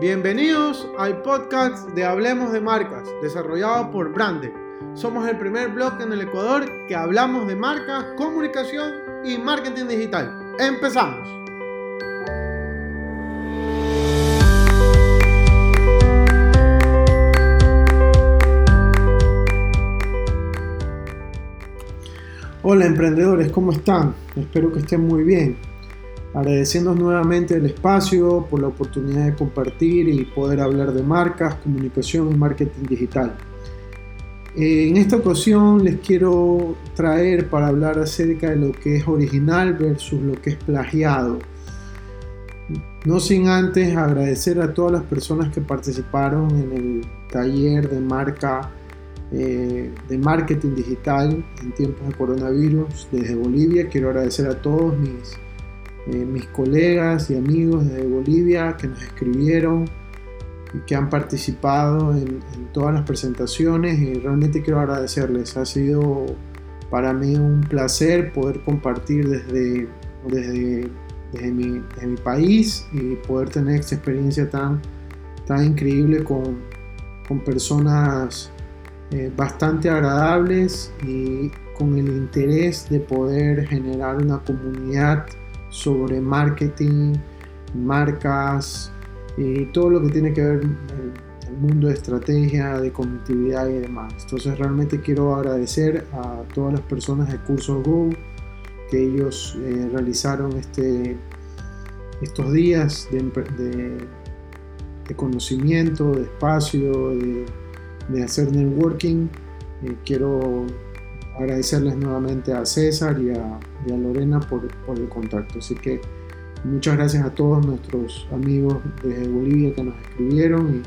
Bienvenidos al podcast de Hablemos de Marcas, desarrollado por Brande. Somos el primer blog en el Ecuador que hablamos de marcas, comunicación y marketing digital. Empezamos. Hola emprendedores, ¿cómo están? Espero que estén muy bien. Agradeciendo nuevamente el espacio por la oportunidad de compartir y poder hablar de marcas, comunicación y marketing digital. En esta ocasión les quiero traer para hablar acerca de lo que es original versus lo que es plagiado. No sin antes agradecer a todas las personas que participaron en el taller de marca eh, de marketing digital en tiempos de coronavirus desde Bolivia. Quiero agradecer a todos mis, eh, mis colegas y amigos de Bolivia que nos escribieron y que han participado en, todas las presentaciones y realmente quiero agradecerles. Ha sido para mí un placer poder compartir desde, desde, desde, mi, país y poder tener esta experiencia tan, tan increíble con, con personas eh, bastante agradables y con el interés de poder generar una comunidad sobre marketing, marcas y todo lo que tiene que ver el mundo de estrategia, de conectividad y demás. Entonces realmente quiero agradecer a todas las personas de Cursos Go que ellos eh, realizaron este, estos días de, de, de conocimiento, de espacio, de de hacer networking. Eh, quiero agradecerles nuevamente a César y a, Lorena por, el contacto. Así que muchas gracias a todos nuestros amigos de Bolivia que nos escribieron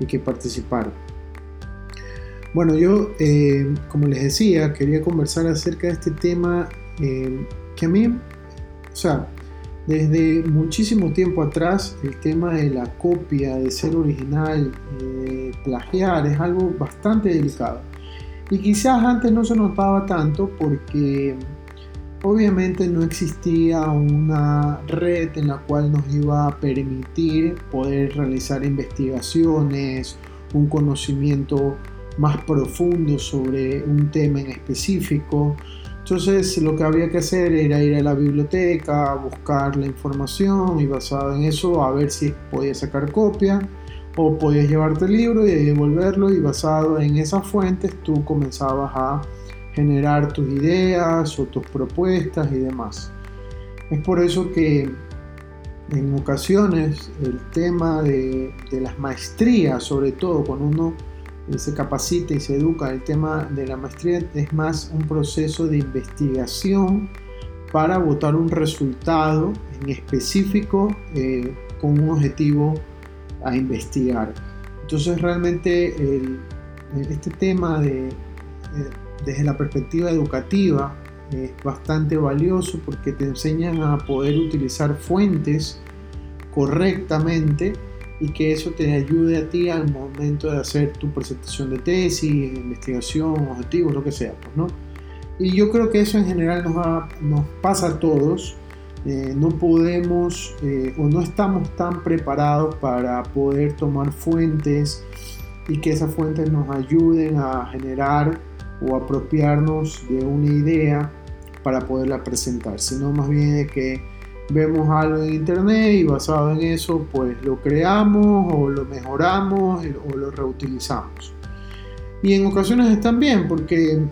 y, que participaron. Bueno, yo, eh, como les decía, quería conversar acerca de este tema eh, que a mí, o sea, desde muchísimo tiempo atrás, el tema de la copia, de ser original, de plagiar, es algo bastante delicado. Y quizás antes no se notaba tanto porque obviamente no existía una red en la cual nos iba a permitir poder realizar investigaciones, un conocimiento más profundo sobre un tema en específico. Entonces lo que había que hacer era ir a la biblioteca, buscar la información y basado en eso a ver si podías sacar copia o podías llevarte el libro y devolverlo y basado en esas fuentes tú comenzabas a generar tus ideas o tus propuestas y demás. Es por eso que en ocasiones el tema de, las maestrías, sobre todo cuando uno se capacita y se educa. El tema de la maestría es más un proceso de investigación para votar un resultado en específico eh, con un objetivo a investigar. Entonces realmente este tema de, desde la perspectiva educativa es bastante valioso porque te enseñan a poder utilizar fuentes correctamente y que eso te ayude a ti al momento de hacer tu presentación de tesis, investigación, objetivos, lo que sea. Pues, ¿no? Y yo creo que eso en general nos, nos pasa a todos. Eh, no podemos eh, o no estamos tan preparados para poder tomar fuentes y que esas fuentes nos ayuden a generar o apropiarnos de una idea para poderla presentar, sino más bien de que vemos algo en internet y basado en eso pues lo creamos o lo mejoramos o lo reutilizamos. Y en ocasiones están bien porque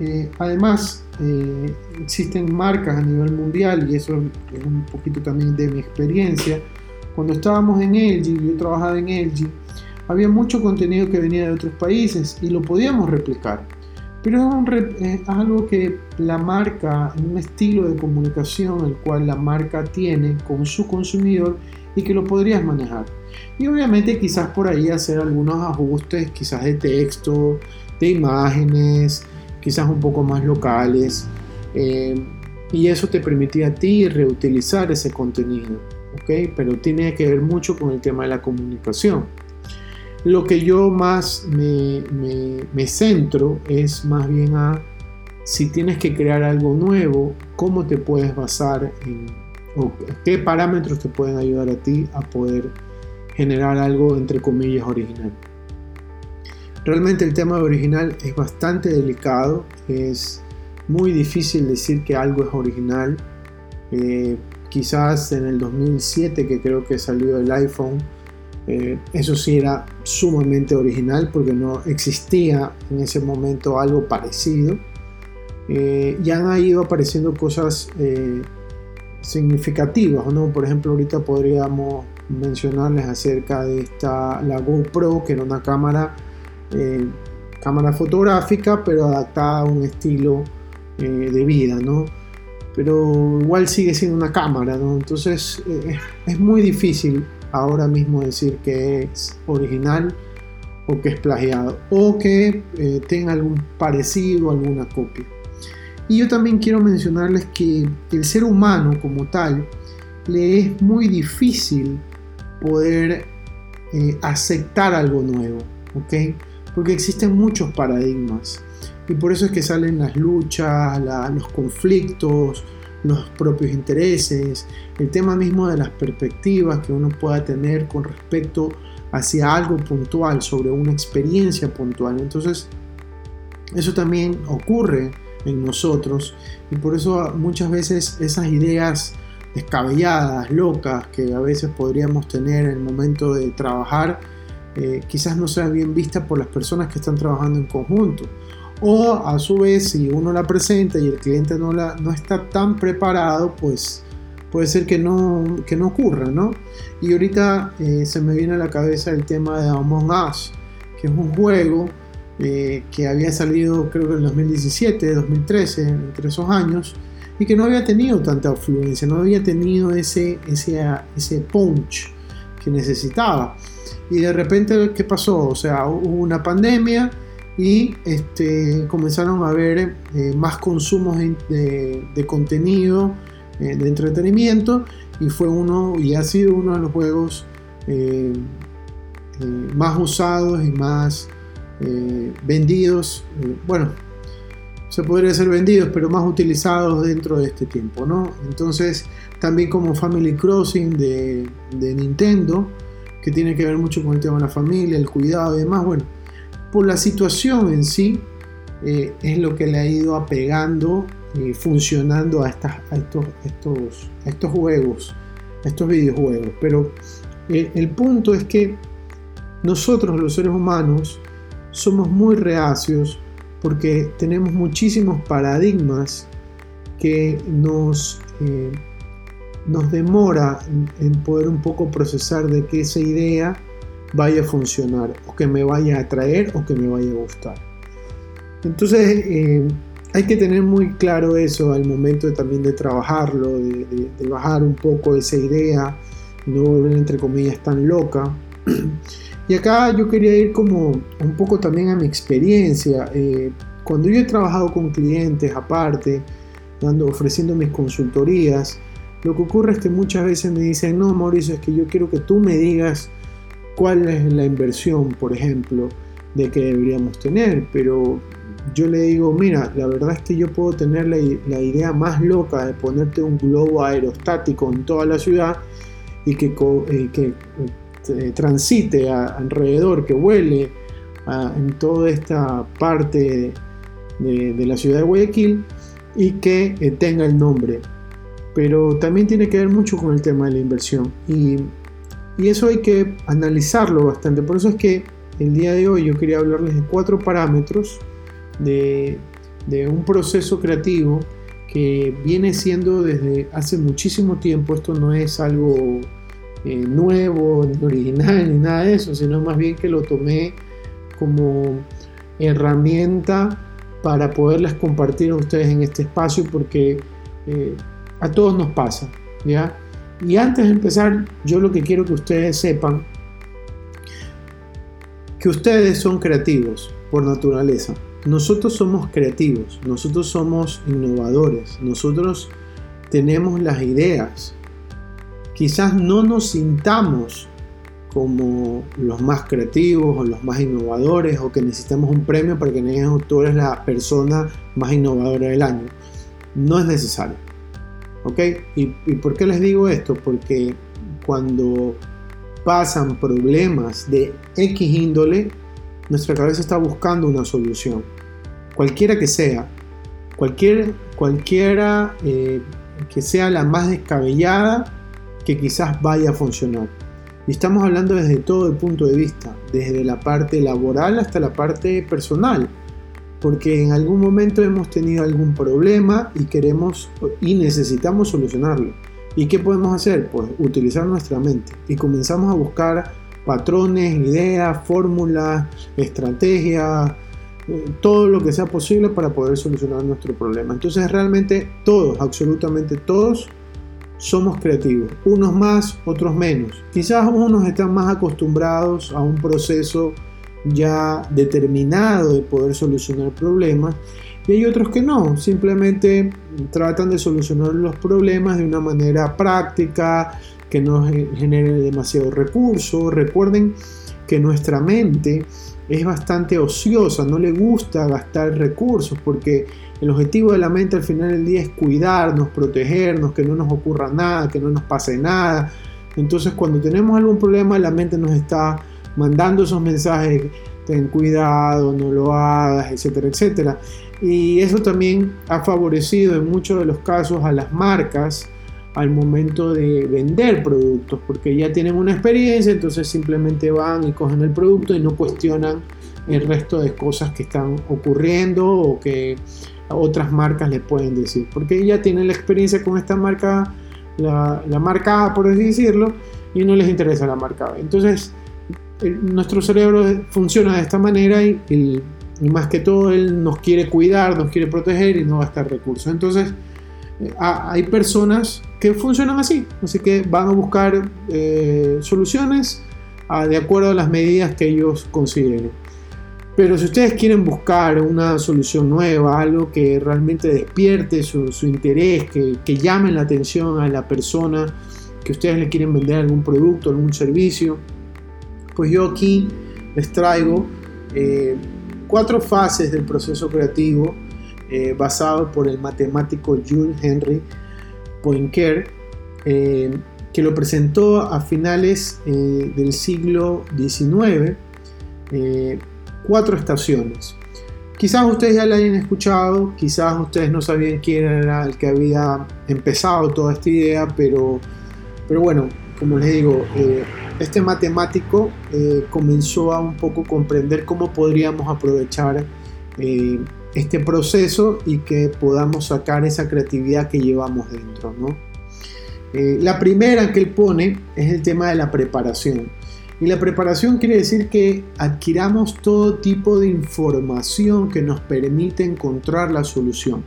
eh, además eh, existen marcas a nivel mundial y eso es un poquito también de mi experiencia. Cuando estábamos en LG, yo trabajaba en LG, había mucho contenido que venía de otros países y lo podíamos replicar. Pero es, algo que la marca, un estilo de comunicación el cual la marca tiene con su consumidor y que lo podrías manejar. Y obviamente quizás por ahí hacer algunos ajustes, quizás de texto, de imágenes, quizás un poco más locales. Eh, y eso te permitía a ti reutilizar ese contenido. ¿ok? Pero tiene que ver mucho con el tema de la comunicación. Lo que yo más me, centro es más bien a si tienes que crear algo nuevo, cómo te puedes basar en, o qué parámetros te pueden ayudar a ti a poder generar algo entre comillas original. Realmente el tema original es bastante delicado, es muy difícil decir que algo es original. Eh, quizás en el 2007 que creo que salió el iPhone, eh, eso sí era sumamente original porque no existía en ese momento algo parecido. Eh, ya han ido apareciendo cosas significativas, ¿no? Por ejemplo, ahorita podríamos mencionarles acerca de esta, la GoPro, que era una cámara eh, cámara fotográfica, pero adaptada a un estilo eh, de vida, ¿no? Pero igual sigue siendo una cámara, ¿no? Entonces eh, es muy difícil ahora mismo decir que es original o que es plagiado o que tenga algún parecido, alguna copia. Y yo también quiero mencionarles que el ser humano como tal le es muy difícil poder aceptar algo nuevo, ¿ok? Porque existen muchos paradigmas y por eso es que salen las luchas, los conflictos, los propios intereses, el tema mismo de las perspectivas que uno pueda tener con respecto hacia algo puntual, sobre una experiencia puntual. Entonces, eso también ocurre en nosotros y por eso muchas veces esas ideas descabelladas, locas, que a veces podríamos tener en el momento de trabajar, eh, quizás no sea bien vista por las personas que están trabajando en conjunto. O a su vez, si uno la presenta y el cliente no, la, no está tan preparado, pues puede ser que no, que no ocurra, ¿no? Y ahorita eh, se me viene a la cabeza el tema de Among Us, que es un juego eh, que había salido creo que en 2017, 2013, entre esos años, y que no había tenido tanta afluencia, no había tenido ese, ese, ese punch que necesitaba y de repente, ¿qué pasó? O sea, hubo una pandemia y este, comenzaron a haber eh, más consumos de, contenido, eh, de entretenimiento y fue uno y ha sido uno de los juegos eh, más usados y más vendidos, bueno, se podría ser vendidos, pero más utilizados dentro de este tiempo, ¿no? Entonces, también como Family Crossing de, Nintendo, que tiene que ver mucho con el tema de la familia, el cuidado y demás. Bueno, por la situación en sí eh, es lo que le ha ido apegando y funcionando a, estas, estos, estos, estos juegos, estos videojuegos. Pero eh, el punto es que nosotros los seres humanos somos muy reacios porque tenemos muchísimos paradigmas que nos eh, nos demora en poder un poco procesar de que esa idea vaya a funcionar o que me vaya a atraer o que me vaya a gustar. Entonces eh, hay que tener muy claro eso al momento de, también de trabajarlo, de, bajar un poco esa idea, no volver entre comillas tan loca. Y acá yo quería ir como un poco también a mi experiencia. Eh, cuando yo he trabajado con clientes aparte, dando, ofreciendo mis consultorías, lo que ocurre es que muchas veces me dicen, no, Mauricio, es que yo quiero que tú me digas cuál es la inversión, por ejemplo, de que deberíamos tener, pero yo le digo, mira, la verdad es que yo puedo tener la, idea más loca de ponerte un globo aerostático en toda la ciudad y que, eh, que eh, transite alrededor, que vuele en toda esta parte de, la ciudad de Guayaquil y que eh, tenga el nombre pero también tiene que ver mucho con el tema de la inversión y, eso hay que analizarlo bastante. Por eso es que el día de hoy yo quería hablarles de cuatro parámetros de, un proceso creativo que viene siendo desde hace muchísimo tiempo. Esto no es algo eh, nuevo, ni original, ni nada de eso, sino más bien que lo tomé como herramienta para poderles compartir a ustedes en este espacio porque eh, a todos nos pasa, ¿ya? Y antes de empezar, yo lo que quiero que ustedes sepan, que ustedes son creativos por naturaleza. Nosotros somos creativos, nosotros somos innovadores, nosotros tenemos las ideas. Quizás no nos sintamos como los más creativos o los más innovadores o que necesitamos un premio para que tú eres la persona más innovadora del año. No es necesario. ¿Ok? ¿Y, por qué les digo esto? Porque cuando pasan problemas de X índole, nuestra cabeza está buscando una solución, cualquiera que sea, cualquier, cualquiera eh, que sea la más descabellada que quizás vaya a funcionar. Y estamos hablando desde todo el punto de vista, desde la parte laboral hasta la parte personal, porque en algún momento hemos tenido algún problema y queremos y necesitamos solucionarlo. ¿Y qué podemos hacer? Pues utilizar nuestra mente y comenzamos a buscar patrones, ideas, fórmulas, estrategias, eh, todo lo que sea posible para poder solucionar nuestro problema. Entonces realmente todos, absolutamente todos, somos creativos. Unos más, otros menos. Quizás unos están más acostumbrados a un proceso ya determinado de poder solucionar problemas y hay otros que no, simplemente tratan de solucionar los problemas de una manera práctica, que no genere demasiado recurso. Recuerden que nuestra mente es bastante ociosa, no le gusta gastar recursos porque el objetivo de la mente al final del día es cuidarnos, protegernos, que no nos ocurra nada, que no nos pase nada. Entonces cuando tenemos algún problema la mente nos está mandando esos mensajes, ten cuidado, no lo hagas, etcétera, etcétera. Y eso también ha favorecido en muchos de los casos a las marcas al momento de vender productos, porque ya tienen una experiencia, entonces simplemente van y cogen el producto y no cuestionan el resto de cosas que están ocurriendo o que otras marcas les pueden decir, porque ya tienen la experiencia con esta marca, la, marca A, por así decirlo, y no les interesa la marca B. Entonces, nuestro cerebro funciona de esta manera y, más que todo él nos quiere cuidar, nos quiere proteger y no estar recursos. Entonces, eh, hay personas que funcionan así, así que van a buscar eh, soluciones de acuerdo a las medidas que ellos consideren. Pero si ustedes quieren buscar una solución nueva, algo que realmente despierte su, interés, que, llame la atención a la persona, que ustedes le quieren vender algún producto, algún servicio, pues yo aquí les traigo eh, cuatro fases del proceso creativo eh, basado por el matemático Jules Henry Poincaré, eh, que lo presentó a finales del siglo XIX, cuatro estaciones. Quizás ustedes ya la hayan escuchado, quizás ustedes no sabían quién era el que había empezado toda esta idea, pero, pero bueno, como les digo, este matemático comenzó a un poco comprender cómo podríamos aprovechar este proceso y que podamos sacar esa creatividad que llevamos dentro. Eh, la primera que él pone es el tema de la preparación. Y la preparación quiere decir que adquiramos todo tipo de información que nos permite encontrar la solución.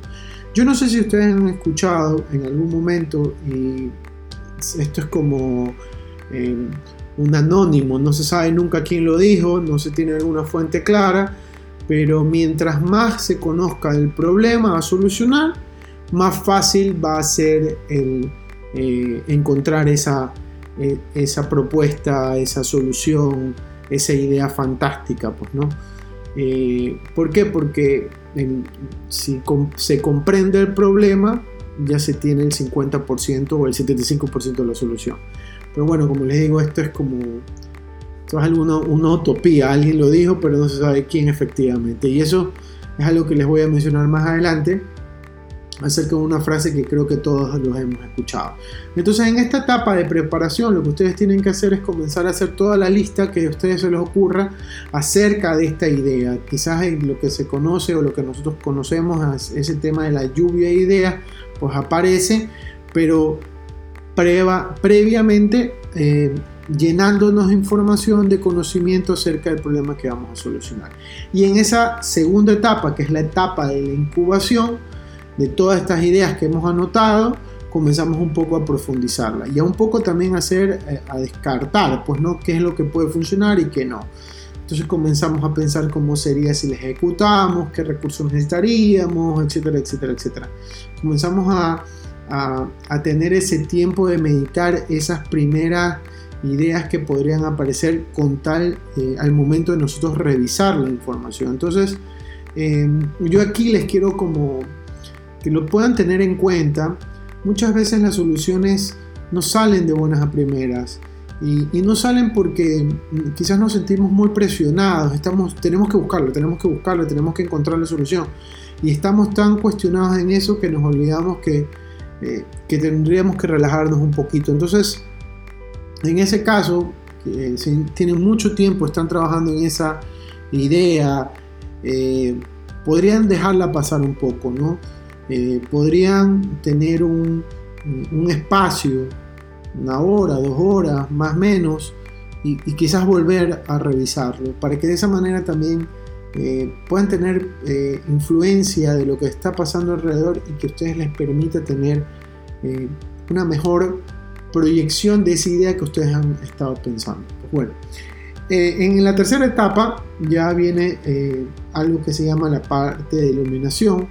Yo no sé si ustedes han escuchado en algún momento, y esto es como eh, un anónimo, no se sabe nunca quién lo dijo, no se tiene alguna fuente clara, pero mientras más se conozca el problema a solucionar, más fácil va a ser el, eh, encontrar esa, eh, esa propuesta, esa solución, esa idea fantástica, pues, ¿no? ¿Por qué? Porque si se comprende el problema, ya se tiene el 50% o el 75% de la solución. Pero bueno, como les digo, esto es como esto es alguna, una utopía, alguien lo dijo, pero no se sabe quién efectivamente. Y eso es algo que les voy a mencionar más adelante acerca de una frase que creo que todos los hemos escuchado. Entonces en esta etapa de preparación lo que ustedes tienen que hacer es comenzar a hacer toda la lista que a ustedes se les ocurra acerca de esta idea. Quizás lo que se conoce o lo que nosotros conocemos, ese tema de la lluvia de ideas, pues aparece, pero previamente eh, llenándonos información de conocimiento acerca del problema que vamos a solucionar. Y en esa segunda etapa, que es la etapa de la incubación de todas estas ideas que hemos anotado, comenzamos un poco a profundizarla y a un poco también hacer, eh, a descartar, pues no, qué es lo que puede funcionar y qué no. Entonces comenzamos a pensar cómo sería si la ejecutamos, qué recursos necesitaríamos, etcétera, etcétera, etcétera. Comenzamos a, a, tener ese tiempo de meditar esas primeras ideas que podrían aparecer con tal eh, al momento de nosotros revisar la información. Entonces, em, yo aquí les quiero como que lo puedan tener en cuenta. Muchas veces las soluciones no salen de buenas a primeras Y, no salen porque quizás nos sentimos muy presionados, estamos, tenemos que buscarlo, tenemos que buscarlo, tenemos que encontrar la solución. Y estamos tan cuestionados en eso que nos olvidamos que, eh, que tendríamos que relajarnos un poquito. Entonces, en ese caso, eh, si tienen mucho tiempo, están trabajando en esa idea, eh, podrían dejarla pasar un poco, ¿no? podrían tener un, un espacio una hora, dos horas, más o menos, y, quizás volver a revisarlo, para que de esa manera también eh, puedan tener eh, influencia de lo que está pasando alrededor y que ustedes les permita tener eh, una mejor proyección de esa idea que ustedes han estado pensando. Bueno, en la tercera etapa ya viene algo que se llama la parte de iluminación,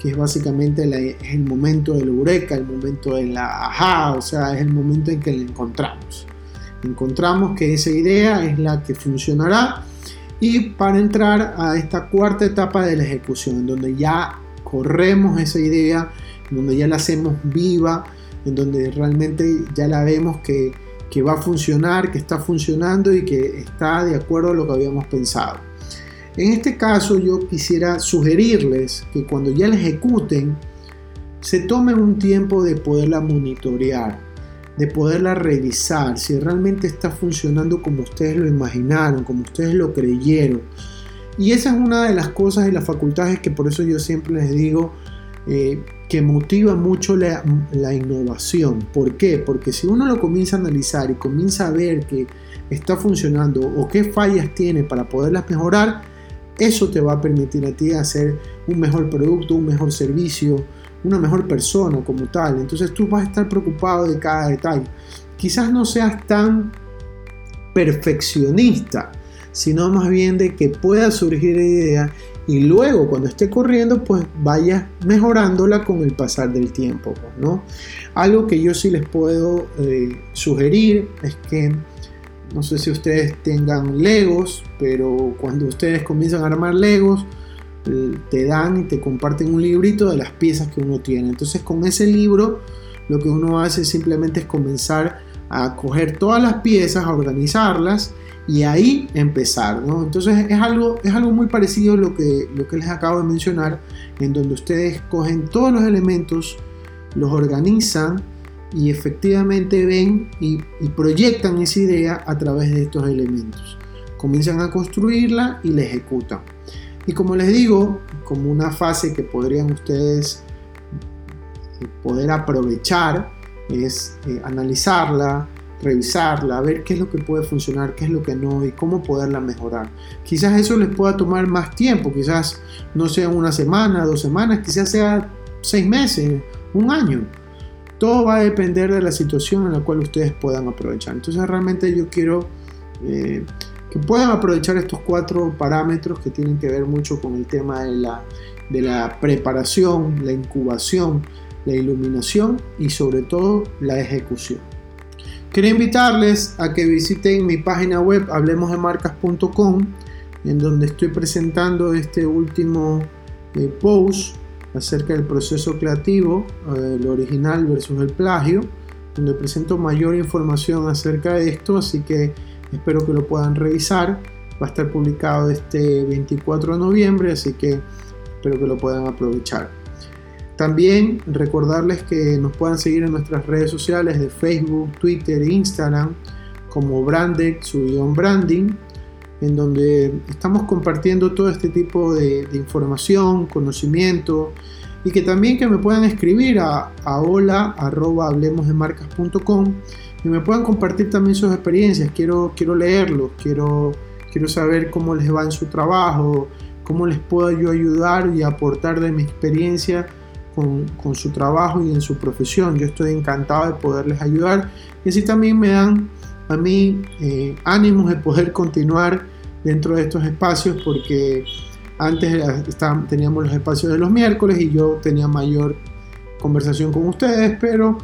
que es básicamente el momento del eureka, el momento de la ajá, o sea, es el momento en que la encontramos. Encontramos que esa idea es la que funcionará y para entrar a esta cuarta etapa de la ejecución, en donde ya corremos esa idea, en donde ya la hacemos viva, en donde realmente ya la vemos que, que va a funcionar, que está funcionando y que está de acuerdo a lo que habíamos pensado. En este caso yo quisiera sugerirles que cuando ya la ejecuten, se tomen un tiempo de poderla monitorear, de poderla revisar, si realmente está funcionando como ustedes lo imaginaron, como ustedes lo creyeron. Y esa es una de las cosas y las facultades que por eso yo siempre les digo eh, que motiva mucho la, la, innovación. ¿Por qué? Porque si uno lo comienza a analizar y comienza a ver que está funcionando o qué fallas tiene para poderlas mejorar, eso te va a permitir a ti hacer un mejor producto, un mejor servicio, una mejor persona como tal. Entonces tú vas a estar preocupado de cada detalle. Quizás no seas tan perfeccionista, sino más bien de que pueda surgir idea y luego cuando esté corriendo pues vayas mejorándola con el pasar del tiempo, pues, ¿no? Algo que yo sí les puedo eh, sugerir es que no sé si ustedes tengan Legos, pero cuando ustedes comienzan a armar Legos, eh, te dan y te comparten un librito de las piezas que uno tiene. Entonces con ese libro lo que uno hace simplemente es comenzar a coger todas las piezas, a organizarlas y ahí empezar. Entonces es algo, es algo muy parecido a lo que, lo que les acabo de mencionar, en donde ustedes cogen todos los elementos, los organizan, y efectivamente ven y, proyectan esa idea a través de estos elementos. Comienzan a construirla y la ejecutan. Y como les digo, como una fase que podrían ustedes eh, poder aprovechar es eh, analizarla, revisarla, ver qué es lo que puede funcionar, qué es lo que no y cómo poderla mejorar. Quizás eso les pueda tomar más tiempo, quizás no sea una semana, dos semanas, quizás sea seis meses, un año. Todo va a depender de la situación en la cual ustedes puedan aprovechar. Entonces realmente yo quiero eh, que puedan aprovechar estos cuatro parámetros que tienen que ver mucho con el tema de la, de la preparación, la incubación, la iluminación y sobre todo la ejecución. Quería invitarles a que visiten mi página web hablemosdemarcas.com en donde estoy presentando este último eh, post acerca del proceso creativo, eh, el original versus el plagio, donde presento mayor información acerca de esto, así que espero que lo puedan revisar. Va a estar publicado este 24 de noviembre, así que espero que lo puedan aprovechar. También recordarles que nos puedan seguir en nuestras redes sociales de Facebook, Twitter e Instagram como Brandex, su guion branding en donde estamos compartiendo todo este tipo de, información, conocimiento y que también que me puedan escribir a, a hola y me puedan compartir también sus experiencias. Quiero, quiero leerlos, quiero, quiero saber cómo les va en su trabajo, cómo les puedo yo ayudar y aportar de mi experiencia con, con, su trabajo y en su profesión. Yo estoy encantado de poderles ayudar y así también me dan a mí eh, ánimos de poder continuar dentro de estos espacios porque antes teníamos los espacios de los miércoles y yo tenía mayor conversación con ustedes, pero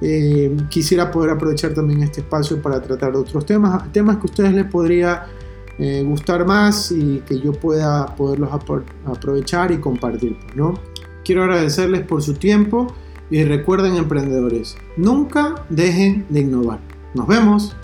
eh, quisiera poder aprovechar también este espacio para tratar de otros temas, temas que a ustedes les podría eh, gustar más y que yo pueda poderlos aprovechar y compartir. ¿no? Quiero agradecerles por su tiempo y recuerden emprendedores, nunca dejen de innovar. Nos vemos.